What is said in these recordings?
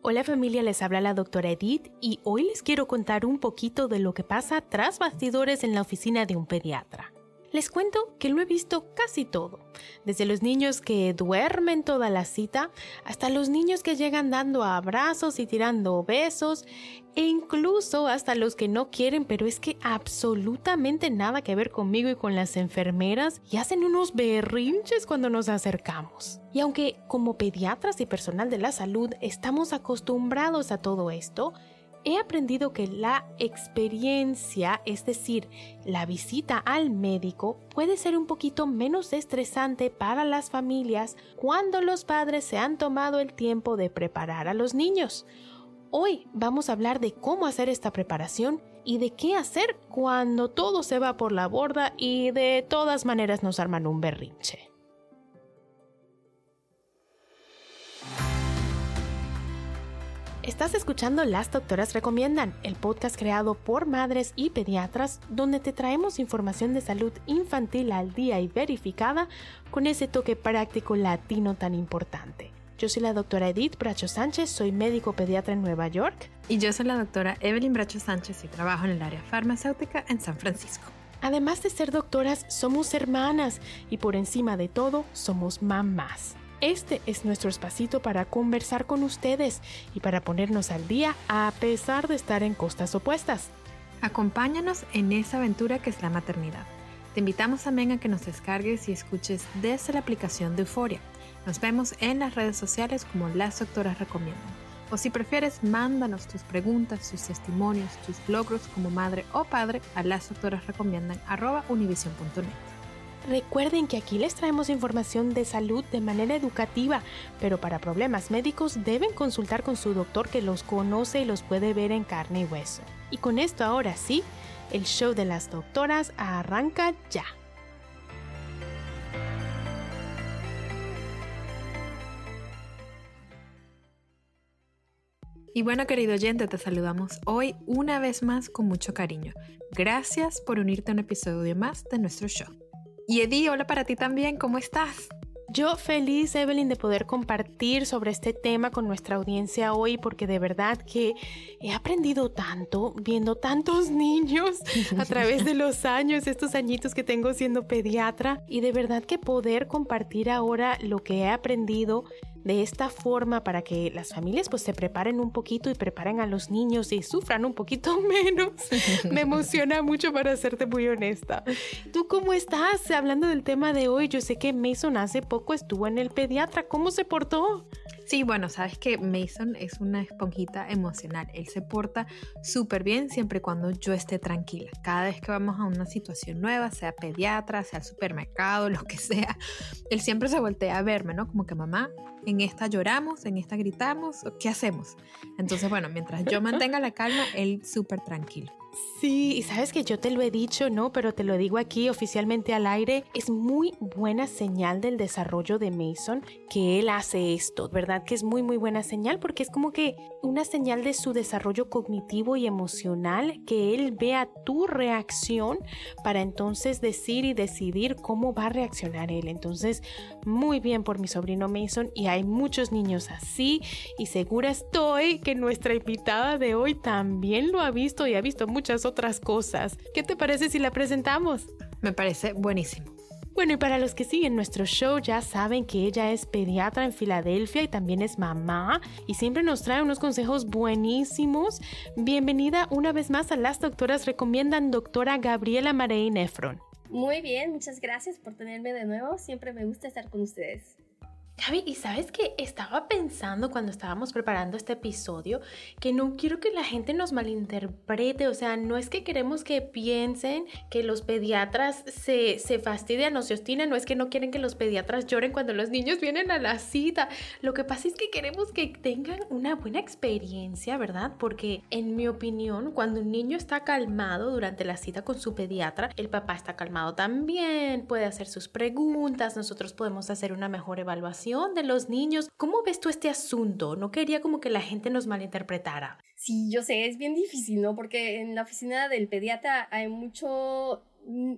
Hola familia, les habla la doctora Edith y hoy les quiero contar un poquito de lo que pasa tras bastidores en la oficina de un pediatra. Les cuento que lo he visto casi todo, desde los niños que duermen toda la cita hasta los niños que llegan dando abrazos y tirando besos e incluso hasta los que no quieren, pero es que absolutamente nada que ver conmigo y con las enfermeras y hacen unos berrinches cuando nos acercamos. Y aunque como pediatras y personal de la salud estamos acostumbrados a todo esto, he aprendido que la experiencia, es decir, la visita al médico, puede ser un poquito menos estresante para las familias cuando los padres se han tomado el tiempo de preparar a los niños. Hoy vamos a hablar de cómo hacer esta preparación y de qué hacer cuando todo se va por la borda y de todas maneras nos arman un berrinche. Estás escuchando Las Doctoras Recomiendan, el podcast creado por madres y pediatras donde te traemos información de salud infantil al día y verificada con ese toque práctico latino tan importante. Yo soy la doctora Edith Bracho Sánchez, soy médico pediatra en Nueva York. Y yo soy la doctora Evelyn Bracho Sánchez y trabajo en el área farmacéutica en San Francisco. Además de ser doctoras, somos hermanas y por encima de todo, somos mamás. Este es nuestro espacito para conversar con ustedes y para ponernos al día a pesar de estar en costas opuestas. Acompáñanos en esa aventura que es la maternidad. Te invitamos también a que nos descargues y escuches desde la aplicación de Euforia. Nos vemos en las redes sociales como las doctoras recomiendan. O si prefieres, mándanos tus preguntas, tus testimonios, tus logros como madre o padre a las doctoras recomiendan Recuerden que aquí les traemos información de salud de manera educativa, pero para problemas médicos deben consultar con su doctor que los conoce y los puede ver en carne y hueso. Y con esto ahora sí, el show de las doctoras arranca ya. Y bueno, querido oyente, te saludamos hoy una vez más con mucho cariño. Gracias por unirte a un episodio más de nuestro show. Y Eddie, hola para ti también, ¿cómo estás? Yo feliz, Evelyn, de poder compartir sobre este tema con nuestra audiencia hoy, porque de verdad que he aprendido tanto viendo tantos niños a través de los años, estos añitos que tengo siendo pediatra, y de verdad que poder compartir ahora lo que he aprendido de esta forma para que las familias pues se preparen un poquito y preparen a los niños y sufran un poquito menos. Me emociona mucho para serte muy honesta. ¿Tú cómo estás? Hablando del tema de hoy, yo sé que Mason hace poco estuvo en el pediatra. ¿Cómo se portó? Sí, bueno, sabes que Mason es una esponjita emocional. Él se porta súper bien siempre y cuando yo esté tranquila. Cada vez que vamos a una situación nueva, sea pediatra, sea supermercado, lo que sea, él siempre se voltea a verme, ¿no? Como que mamá, en esta lloramos, en esta gritamos, ¿qué hacemos? Entonces, bueno, mientras yo mantenga la calma, él súper tranquilo. Sí, y sabes que yo te lo he dicho, ¿no? Pero te lo digo aquí oficialmente al aire. Es muy buena señal del desarrollo de Mason que él hace esto, ¿verdad? Que es muy, muy buena señal porque es como que una señal de su desarrollo cognitivo y emocional, que él vea tu reacción para entonces decir y decidir cómo va a reaccionar él. Entonces, muy bien por mi sobrino Mason y hay muchos niños así y segura estoy que nuestra invitada de hoy también lo ha visto y ha visto muchas otras cosas. ¿Qué te parece si la presentamos? Me parece buenísimo. Bueno, y para los que siguen nuestro show ya saben que ella es pediatra en Filadelfia y también es mamá y siempre nos trae unos consejos buenísimos. Bienvenida una vez más a Las Doctoras Recomiendan, doctora Gabriela Marey Nefron. Muy bien, muchas gracias por tenerme de nuevo. Siempre me gusta estar con ustedes. Javi, y sabes que estaba pensando cuando estábamos preparando este episodio que no quiero que la gente nos malinterprete, o sea, no es que queremos que piensen que los pediatras se, se fastidian o se obstinan, no es que no quieren que los pediatras lloren cuando los niños vienen a la cita, lo que pasa es que queremos que tengan una buena experiencia, ¿verdad? Porque en mi opinión, cuando un niño está calmado durante la cita con su pediatra, el papá está calmado también, puede hacer sus preguntas, nosotros podemos hacer una mejor evaluación de los niños. ¿Cómo ves tú este asunto? No quería como que la gente nos malinterpretara. Sí, yo sé, es bien difícil, ¿no? Porque en la oficina del pediatra hay mucho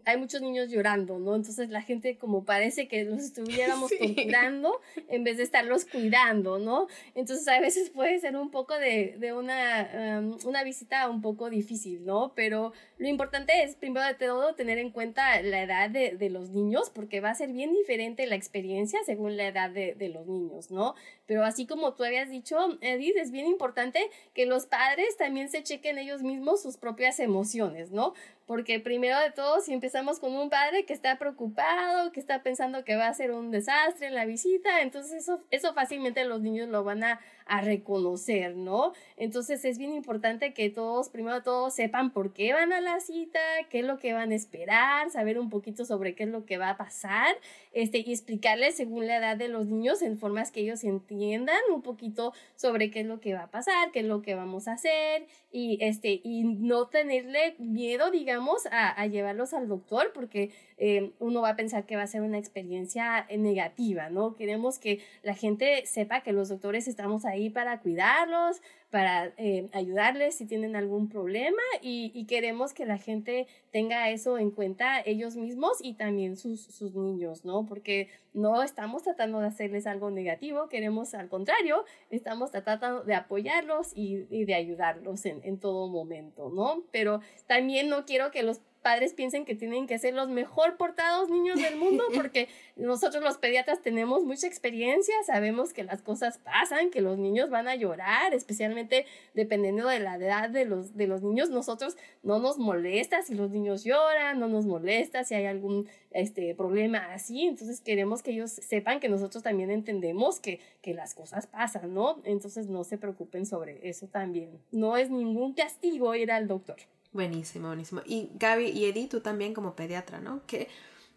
hay muchos niños llorando, ¿no? Entonces la gente como parece que los estuviéramos torturando en vez de estarlos cuidando, ¿no? Entonces a veces puede ser un poco de, de una, em, una visita un poco difícil, ¿no? Pero lo importante es, primero de todo, tener en cuenta la edad de, de los niños, porque va a ser bien diferente la experiencia según la edad de, de los niños, ¿no? Pero así como tú habías dicho, Edith, es bien importante que los padres también se chequen ellos mismos sus propias emociones, ¿no? porque primero de todo, si empezamos con un padre que está preocupado, que está pensando que va a ser un desastre en la visita, entonces eso, eso fácilmente los niños lo van a, a reconocer, ¿no? Entonces es bien importante que todos, primero de todo, sepan por qué van a la cita, qué es lo que van a esperar, saber un poquito sobre qué es lo que va a pasar, este, y explicarles según la edad de los niños en formas que ellos entiendan un poquito sobre qué es lo que va a pasar, qué es lo que vamos a hacer, y este, y no tenerle miedo, digamos, a, a llevarlos al doctor, porque eh, uno va a pensar que va a ser una experiencia negativa, ¿no? Queremos que la gente sepa que los doctores estamos ahí para cuidarlos, para eh, ayudarles si tienen algún problema y, queremos que la gente tenga eso en cuenta ellos mismos y también sus, sus niños, ¿no? Porque no estamos tratando de hacerles algo negativo, queremos al contrario, estamos tratando de apoyarlos y, y de ayudarlos en, en todo momento, ¿no? Pero también no quiero que los padres piensen que tienen que ser los mejor portados niños del mundo, porque nosotros los pediatras tenemos mucha experiencia, sabemos que las cosas pasan, que los niños van a llorar, especialmente dependiendo de la edad de los, de los niños, nosotros no nos molesta si los niños lloran, no nos molesta si hay algún este, problema así, entonces queremos que ellos sepan que nosotros también entendemos que, que las cosas pasan, ¿no? Entonces no se preocupen sobre eso también. No es ningún castigo ir al doctor. Buenísimo, buenísimo. Y Gaby y Edith, tú también como pediatra, ¿no? ¿Qué,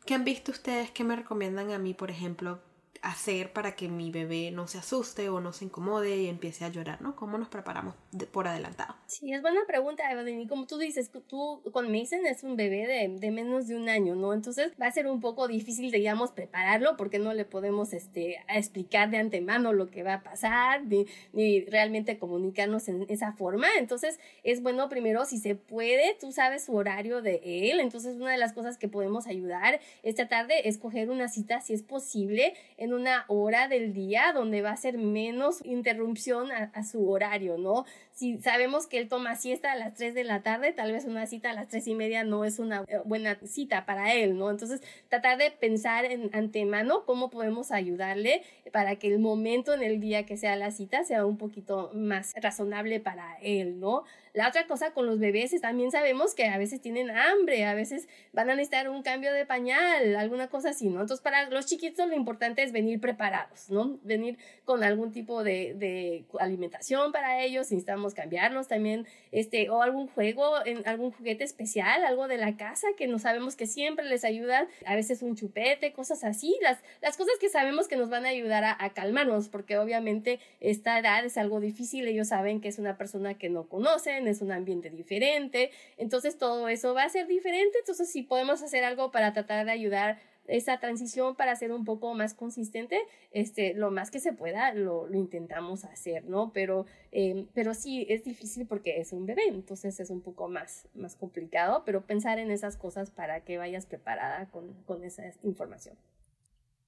¿Qué han visto ustedes? ¿Qué me recomiendan a mí, por ejemplo, hacer para que mi bebé no se asuste o no se incomode y empiece a llorar, ¿no? ¿Cómo nos preparamos por adelantado? Sí, es buena pregunta, Evelyn. Y como tú dices, tú con Mason es un bebé de, de, menos de un año, ¿no? Entonces va a ser un poco difícil, digamos, prepararlo porque no le podemos este, explicar de antemano lo que va a pasar ni, ni realmente comunicarnos en esa forma. Entonces es bueno primero, si se puede, tú sabes su horario de él. Entonces una de las cosas que podemos ayudar esta tarde es coger una cita, si es posible, en una hora del día donde va a ser menos interrupción a, su horario, ¿no? Si sabemos que él toma siesta a las 3 de la tarde, tal vez una cita a las tres y media no es una eh, buena cita para él, ¿no? Entonces, tratar de pensar en antemano cómo podemos ayudarle para que el momento en el día que sea la cita sea un poquito más razonable para él, ¿no? La otra cosa con los bebés es también sabemos que a veces tienen hambre, a veces van a necesitar un cambio de pañal, alguna cosa así, ¿no? Entonces, para los chiquitos lo importante es venir preparados, ¿no? Venir con algún tipo de, de alimentación para ellos, necesitamos cambiarlos también, este, o algún juego, en, algún juguete especial, algo de la casa que no sabemos que siempre les ayuda, a veces un chupete, cosas así, las, las cosas que sabemos que nos van a ayudar a, a calmarnos, porque obviamente esta edad es algo difícil, ellos saben que es una persona que no conocen, es un ambiente diferente, entonces todo eso va a ser diferente, entonces si podemos hacer algo para tratar de ayudar esa transición para ser un poco más consistente, este, lo más que se pueda lo, lo intentamos hacer, ¿no? Pero, eh, pero sí, es difícil porque es un bebé, entonces es un poco más, más complicado, pero pensar en esas cosas para que vayas preparada con, con esa información.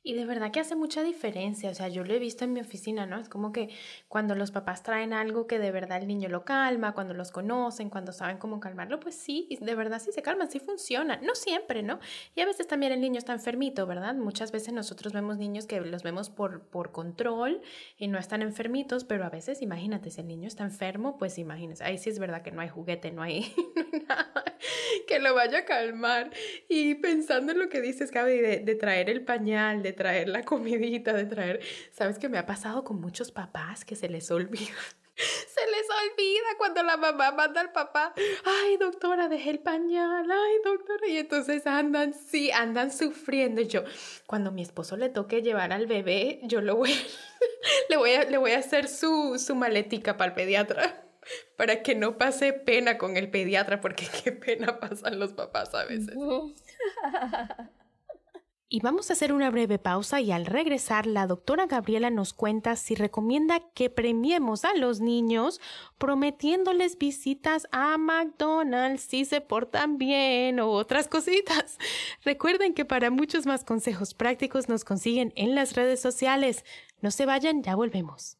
Y de verdad que hace mucha diferencia, o sea, yo lo he visto en mi oficina, ¿no? Es como que cuando los papás traen algo que de verdad el niño lo calma, cuando los conocen, cuando saben cómo calmarlo, pues sí, de verdad sí se calman, sí funciona, no siempre, ¿no? Y a veces también el niño está enfermito, ¿verdad? Muchas veces nosotros vemos niños que los vemos por, por control y no están enfermitos, pero a veces, imagínate, si el niño está enfermo, pues imagínese, ahí sí es verdad que no hay juguete, no hay, nada que lo vaya a calmar. Y pensando en lo que dices, Gaby, de, de traer el pañal, de traer la comidita, de traer... ¿Sabes qué me ha pasado con muchos papás que se les olvida? Se les olvida cuando la mamá manda al papá, ay doctora, dejé el pañal, ay doctora, y entonces andan, sí, andan sufriendo. Yo, cuando mi esposo le toque llevar al bebé, yo lo voy, le, voy a, le voy a hacer su, su maletica para el pediatra para que no pase pena con el pediatra, porque qué pena pasan los papás a veces. Y vamos a hacer una breve pausa y al regresar la doctora Gabriela nos cuenta si recomienda que premiemos a los niños prometiéndoles visitas a McDonald's si se portan bien o otras cositas. Recuerden que para muchos más consejos prácticos nos consiguen en las redes sociales. No se vayan, ya volvemos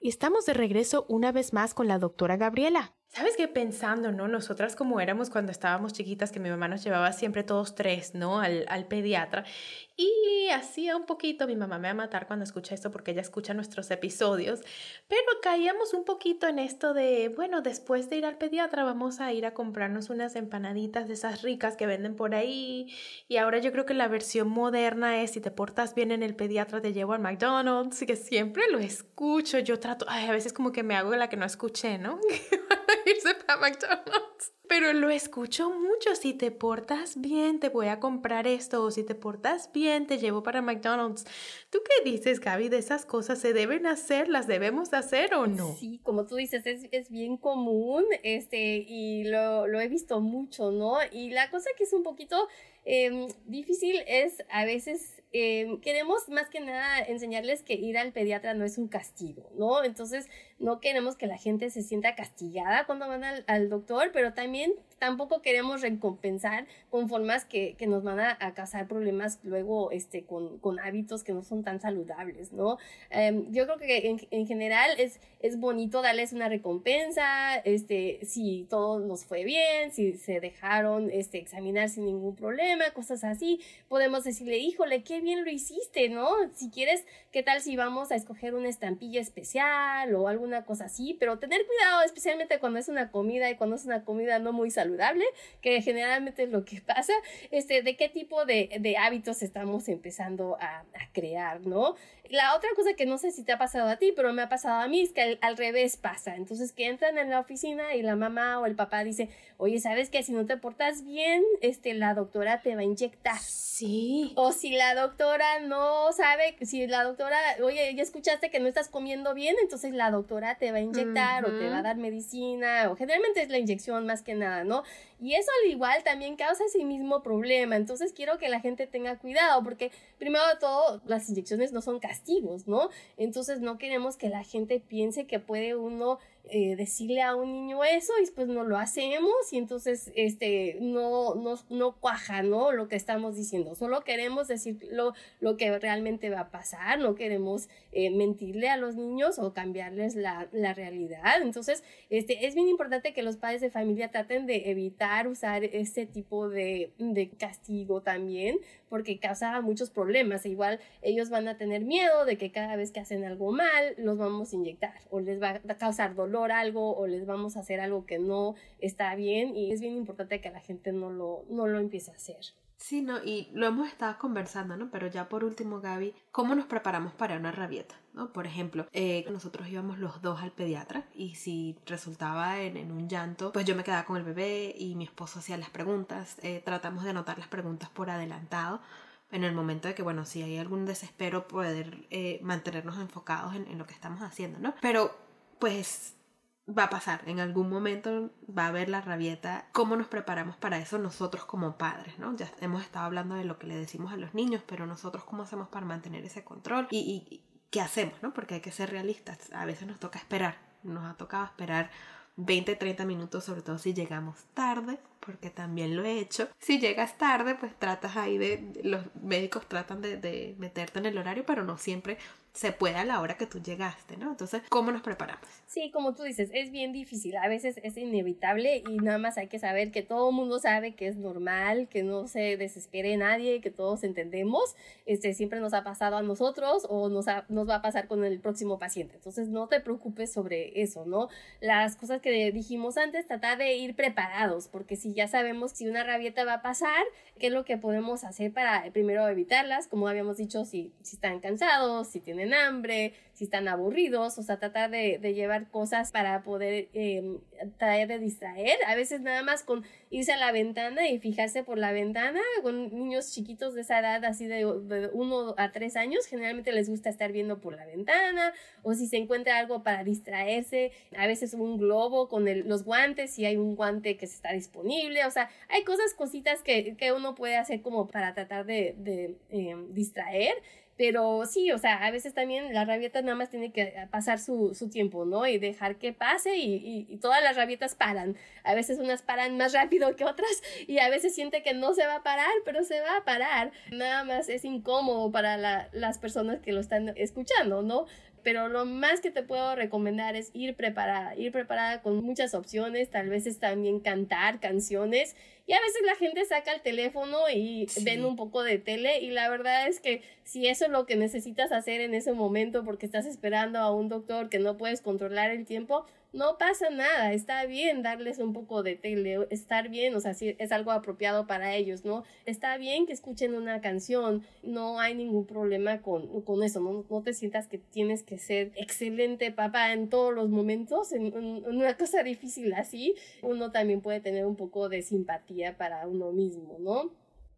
Y estamos de regreso una vez más con la doctora Gabriela. ¿Sabes qué? Pensando, ¿no? Nosotras como éramos cuando estábamos chiquitas, que mi mamá nos llevaba siempre todos tres, ¿no? Al, al pediatra. Y hacía un poquito, mi mamá me va a matar cuando escucha esto porque ella escucha nuestros episodios, pero caíamos un poquito en esto de, bueno, después de ir al pediatra vamos a ir a comprarnos unas empanaditas de esas ricas que venden por ahí. Y ahora yo creo que la versión moderna es, si te portas bien en el pediatra, te llevo al McDonald's, que siempre lo escucho. Yo trato, ay, a veces como que me hago la que no escuché, ¿no? irse para McDonald's. Pero lo escucho mucho. Si te portas bien, te voy a comprar esto. O si te portas bien, te llevo para McDonald's. ¿Tú qué dices, Gaby, de esas cosas? ¿Se deben hacer? ¿Las debemos hacer o no? Sí, como tú dices, es, es bien común este, y lo, lo, he visto mucho, ¿no? Y la cosa que es un poquito eh, difícil es a veces Em, queremos más que nada enseñarles que ir al pediatra no es un castigo, ¿no? Entonces, no queremos que la gente se sienta castigada cuando van al, al doctor, pero también tampoco queremos recompensar con formas que, que nos van a, causar problemas luego este, con, con, hábitos que no son tan saludables, ¿no? Um, yo creo que en, en, general es, es bonito darles una recompensa, este, si todo nos fue bien, si se dejaron este, examinar sin ningún problema, cosas así, podemos decirle, híjole, qué bien lo hiciste, ¿no? Si quieres, ¿qué tal si vamos a escoger una estampilla especial o alguna cosa así? Pero tener cuidado, especialmente cuando es una comida y cuando es una comida no muy saludable que generalmente es lo que pasa, este, de qué tipo de, de hábitos estamos empezando a, a, crear, ¿no? La otra cosa que no sé si te ha pasado a ti, pero me ha pasado a mí, es que al, al, revés pasa. Entonces, que entran en la oficina y la mamá o el papá dice, oye, ¿sabes qué? Si no te portas bien, este, la doctora te va a inyectar. Sí. O si la doctora no sabe, si la doctora, oye, ya escuchaste que no estás comiendo bien, entonces la doctora te va a inyectar uh -huh. o te va a dar medicina, o generalmente es la inyección más que nada, ¿no? Y eso al igual también causa ese mismo problema. Entonces quiero que la gente tenga cuidado porque primero de todo las inyecciones no son castigos, ¿no? Entonces no queremos que la gente piense que puede uno eh, decirle a un niño eso y después no lo hacemos y entonces este no, no, no cuaja, ¿no? Lo que estamos diciendo. Solo queremos decir lo, lo que realmente va a pasar, no queremos eh, mentirle a los niños o cambiarles la, la realidad. Entonces, este, es bien importante que los padres de familia traten de evitar usar este tipo de, de castigo también porque causa muchos problemas. E igual ellos van a tener miedo de que cada vez que hacen algo mal los vamos a inyectar o les va a causar dolor algo o les vamos a hacer algo que no está bien y es bien importante que la gente no lo, no lo empiece a hacer. Sí, no, y lo hemos estado conversando, ¿no? Pero ya por último, Gaby, ¿cómo nos preparamos para una rabieta? ¿no? Por ejemplo, eh, nosotros íbamos los dos al pediatra y si resultaba en, en, un llanto, pues yo me quedaba con el bebé y mi esposo hacía las preguntas. Eh, tratamos de anotar las preguntas por adelantado en el momento de que, bueno, si hay algún desespero, poder eh, mantenernos enfocados en, en lo que estamos haciendo, ¿no? Pero, pues va a pasar, en algún momento va a haber la rabieta. ¿Cómo nos preparamos para eso nosotros como padres? ¿no? Ya hemos estado hablando de lo que le decimos a los niños, pero nosotros cómo hacemos para mantener ese control y, y qué hacemos, ¿no? Porque hay que ser realistas. A veces nos toca esperar, nos ha tocado esperar 20, 30 minutos, sobre todo si llegamos tarde, porque también lo he hecho. Si llegas tarde, pues tratas ahí de, los médicos tratan de, de meterte en el horario, pero no siempre se puede a la hora que tú llegaste, ¿no? Entonces, ¿cómo nos preparamos? Sí, como tú dices, es bien difícil, a veces es inevitable y nada más hay que saber que todo el mundo sabe que es normal, que no se desespere nadie, que todos entendemos, este siempre nos ha pasado a nosotros o nos, nos va a pasar con el próximo paciente, entonces no te preocupes sobre eso, ¿no? Las cosas que dijimos antes, tratar de ir preparados, porque si ya sabemos si una rabieta va a pasar, qué es lo que podemos hacer para primero evitarlas, como habíamos dicho, si, si están cansados, si tienen hambre, si están aburridos, o sea, tratar de, llevar cosas para poder eh, traer de distraer. A veces nada más con irse a la ventana y fijarse por la ventana, con niños chiquitos de esa edad, así de, uno a tres años, generalmente les gusta estar viendo por la ventana, o si se encuentra algo para distraerse, a veces un globo con los guantes, si hay un guante que está disponible, o sea, hay cosas, cositas que, que uno puede hacer como para tratar de, eh, distraer pero sí, o sea, a veces también la rabieta nada más tiene que pasar su, su tiempo, ¿no? Y dejar que pase y, y, todas las rabietas paran. A veces unas paran más rápido que otras y a veces siente que no se va a parar, pero se va a parar. Nada más es incómodo para la, las personas que lo están escuchando, ¿no? pero lo más que te puedo recomendar es ir preparada, ir preparada con muchas opciones, tal vez es también cantar canciones y a veces la gente saca el teléfono y ven un poco de tele y la verdad es que si eso es lo que necesitas hacer en ese momento porque estás esperando a un doctor que no puedes controlar el tiempo, no pasa nada, está bien darles un poco de tele, estar bien, o sea, si es algo apropiado para ellos, ¿no? Está bien que escuchen una canción, no hay ningún problema con, con eso, ¿no? no te sientas que tienes que ser excelente papá en todos los momentos, en, en una cosa difícil así, uno también puede tener un poco de simpatía para uno mismo, ¿no?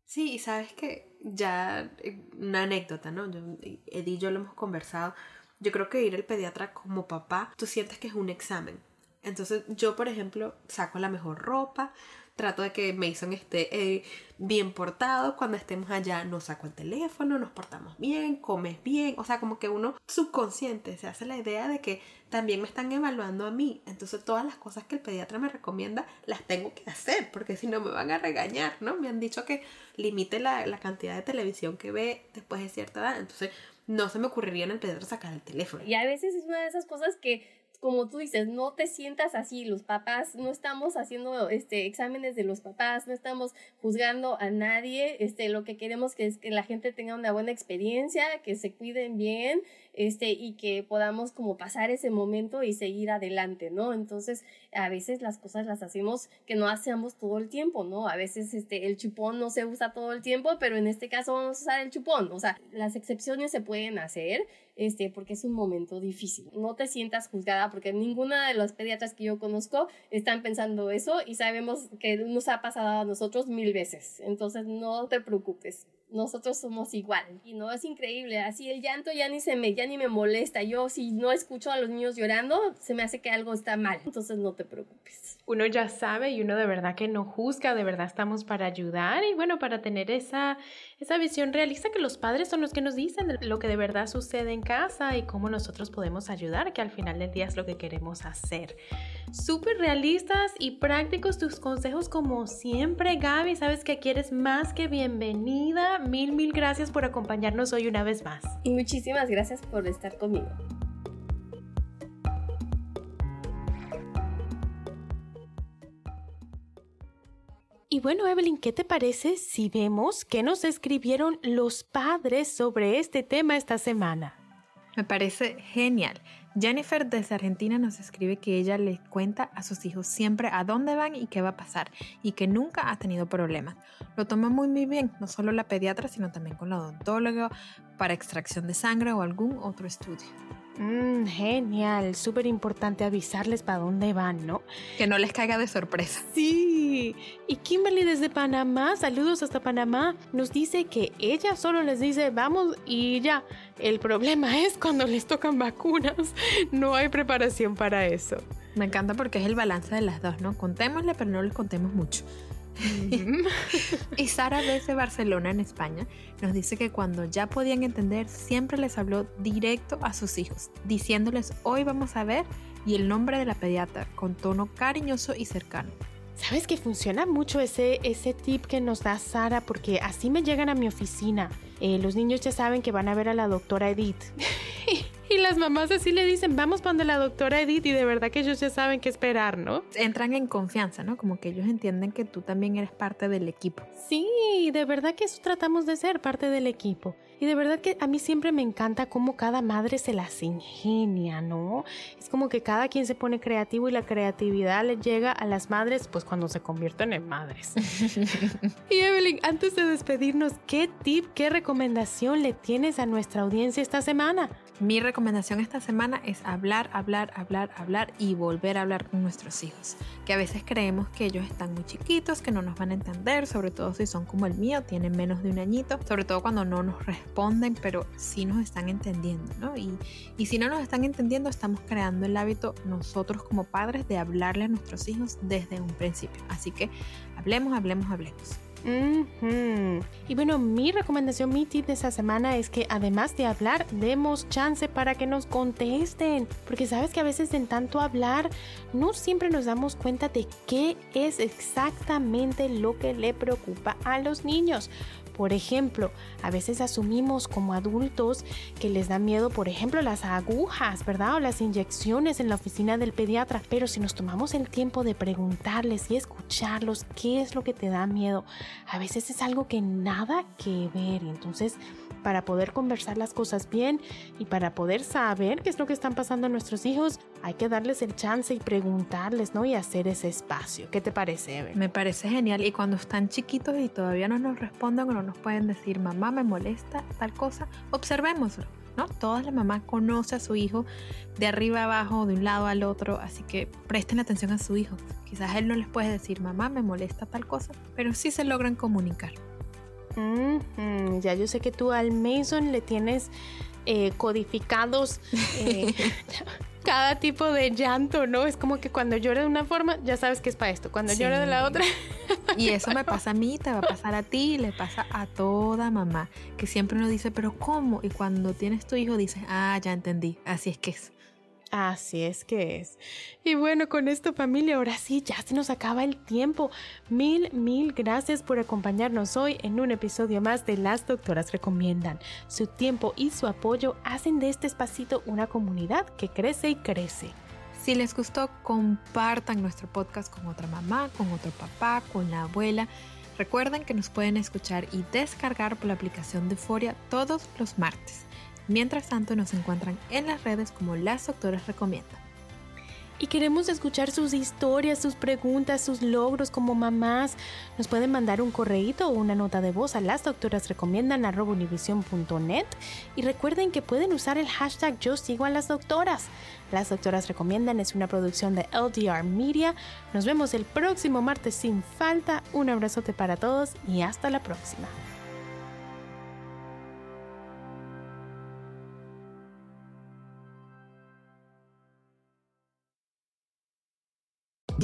Sí, y sabes que ya eh, una anécdota, ¿no? Yo, Eddie y yo lo hemos conversado yo creo que ir al pediatra como papá, tú sientes que es un examen. Entonces yo, por ejemplo, saco la mejor ropa, trato de que Mason esté eh, bien portado, cuando estemos allá no saco el teléfono, nos portamos bien, comes bien, o sea, como que uno subconsciente se hace la idea de que también me están evaluando a mí, entonces todas las cosas que el pediatra me recomienda las tengo que hacer, porque si no me van a regañar, ¿no? Me han dicho que limite la, la cantidad de televisión que ve después de cierta edad, entonces no se me ocurriría en el pediatra sacar el teléfono. Y a veces es una de esas cosas que como tú dices, no te sientas así, los papás, no estamos haciendo este, exámenes de los papás, no estamos juzgando a nadie, este, lo que queremos que es que la gente tenga una buena experiencia, que se cuiden bien, este, y que podamos como pasar ese momento y seguir adelante, ¿no? Entonces, a veces las cosas las hacemos que no hacemos todo el tiempo, ¿no? A veces este, el chupón no se usa todo el tiempo, pero en este caso vamos a usar el chupón, o sea, las excepciones se pueden hacer, este, porque es un momento difícil. No te sientas juzgada porque ninguna de los pediatras que yo conozco están pensando eso y sabemos que nos ha pasado a nosotros mil veces. Entonces no te preocupes nosotros somos igual. Y no es increíble, así el llanto ya ni se me, ya ni me molesta. Yo si no escucho a los niños llorando, se me hace que algo está mal. Entonces no te preocupes. Uno ya sabe y uno de verdad que no juzga, de verdad estamos para ayudar y bueno, para tener esa, esa visión realista que los padres son los que nos dicen lo que de verdad sucede en casa y cómo nosotros podemos ayudar, que al final del día es lo que queremos hacer. Súper realistas y prácticos tus consejos como siempre, Gaby. Sabes que quieres más que bienvenida. Mil, mil gracias por acompañarnos hoy una vez más. Y muchísimas gracias por estar conmigo. Y bueno, Evelyn, ¿qué te parece si vemos qué nos escribieron los padres sobre este tema esta semana? Me parece genial. Jennifer desde Argentina nos escribe que ella le cuenta a sus hijos siempre a dónde van y qué va a pasar y que nunca ha tenido problemas. Lo toma muy muy bien, no solo la pediatra, sino también con la odontóloga para extracción de sangre o algún otro estudio. Mm, genial, súper importante avisarles para dónde van, ¿no? Que no les caiga de sorpresa. Sí, y Kimberly desde Panamá, saludos hasta Panamá, nos dice que ella solo les dice vamos y ya. El problema es cuando les tocan vacunas, no hay preparación para eso. Me encanta porque es el balance de las dos, ¿no? Contémosle, pero no les contemos mucho. Y Sara desde Barcelona, en España, nos dice que cuando ya podían entender, siempre les habló directo a sus hijos, diciéndoles hoy vamos a ver y el nombre de la pediatra con tono cariñoso y cercano. Sabes que funciona mucho ese, ese tip que nos da Sara porque así me llegan a mi oficina. Eh, los niños ya saben que van a ver a la doctora Edith. Y las mamás así le dicen, vamos cuando la doctora Edith y de verdad que ellos ya saben qué esperar, ¿no? Entran en confianza, ¿no? Como que ellos entienden que tú también eres parte del equipo. Sí, de verdad que eso tratamos de ser, parte del equipo. Y de verdad que a mí siempre me encanta cómo cada madre se las ingenia, ¿no? Es como que cada quien se pone creativo y la creatividad le llega a las madres pues cuando se convierten en madres. y Evelyn, antes de despedirnos, ¿qué tip, qué recomendación le tienes a nuestra audiencia esta semana? Mi recomendación esta semana es hablar, hablar, hablar, hablar y volver a hablar con nuestros hijos. Que a veces creemos que ellos están muy chiquitos, que no nos van a entender, sobre todo si son como el mío, tienen menos de un añito, sobre todo cuando no nos responden, pero sí nos están entendiendo, ¿no? Y, y si no nos están entendiendo, estamos creando el hábito nosotros como padres de hablarle a nuestros hijos desde un principio. Así que hablemos, hablemos, hablemos. Y bueno, mi recomendación, mi tip de esta semana es que además de hablar, demos chance para que nos contesten. Porque sabes que a veces en tanto hablar, no siempre nos damos cuenta de qué es exactamente lo que le preocupa a los niños. Por ejemplo, a veces asumimos como adultos que les da miedo, por ejemplo, las agujas, ¿verdad? O las inyecciones en la oficina del pediatra. Pero si nos tomamos el tiempo de preguntarles y escucharlos qué es lo que te da miedo, a veces es algo que nada que ver. Entonces, para poder conversar las cosas bien y para poder saber qué es lo que están pasando a nuestros hijos, hay que darles el chance y preguntarles, ¿no? Y hacer ese espacio. ¿Qué te parece, Ever? Me parece genial. Y cuando están chiquitos y todavía no nos responden o no nos pueden decir, mamá, me molesta tal cosa, observémoslo. ¿No? Toda la mamá conoce a su hijo de arriba abajo, de un lado al otro, así que presten atención a su hijo. Quizás él no les puede decir, mamá, me molesta tal cosa, pero sí se logran comunicar ya yo sé que tú al Mason le tienes eh, codificados eh, cada tipo de llanto, ¿no? Es como que cuando llora de una forma, ya sabes que es para esto. Cuando llora de la otra. Y eso me pasa a mí, te va a pasar a ti, le pasa a toda mamá, que siempre uno dice, pero ¿cómo? Y cuando tienes tu hijo dices, ah, ya entendí, así es que es. Así es que es. Y bueno, con esto familia, ahora sí, ya se nos acaba el tiempo. Mil, mil gracias por acompañarnos hoy en un episodio más de Las Doctoras Recomiendan. Su tiempo y su apoyo hacen de este espacito una comunidad que crece y crece. Si les gustó, compartan nuestro podcast con otra mamá, con otro papá, con la abuela. Recuerden que nos pueden escuchar y descargar por la aplicación de Foria todos los martes. Mientras tanto, nos encuentran en las redes como Las Doctoras Recomiendan. Y queremos escuchar sus historias, sus preguntas, sus logros como mamás. Nos pueden mandar un correíto o una nota de voz a las doctoras recomiendan y recuerden que pueden usar el hashtag yo las doctoras. Las doctoras recomiendan es una producción de LDR Media. Nos vemos el próximo martes sin falta. Un abrazote para todos y hasta la próxima.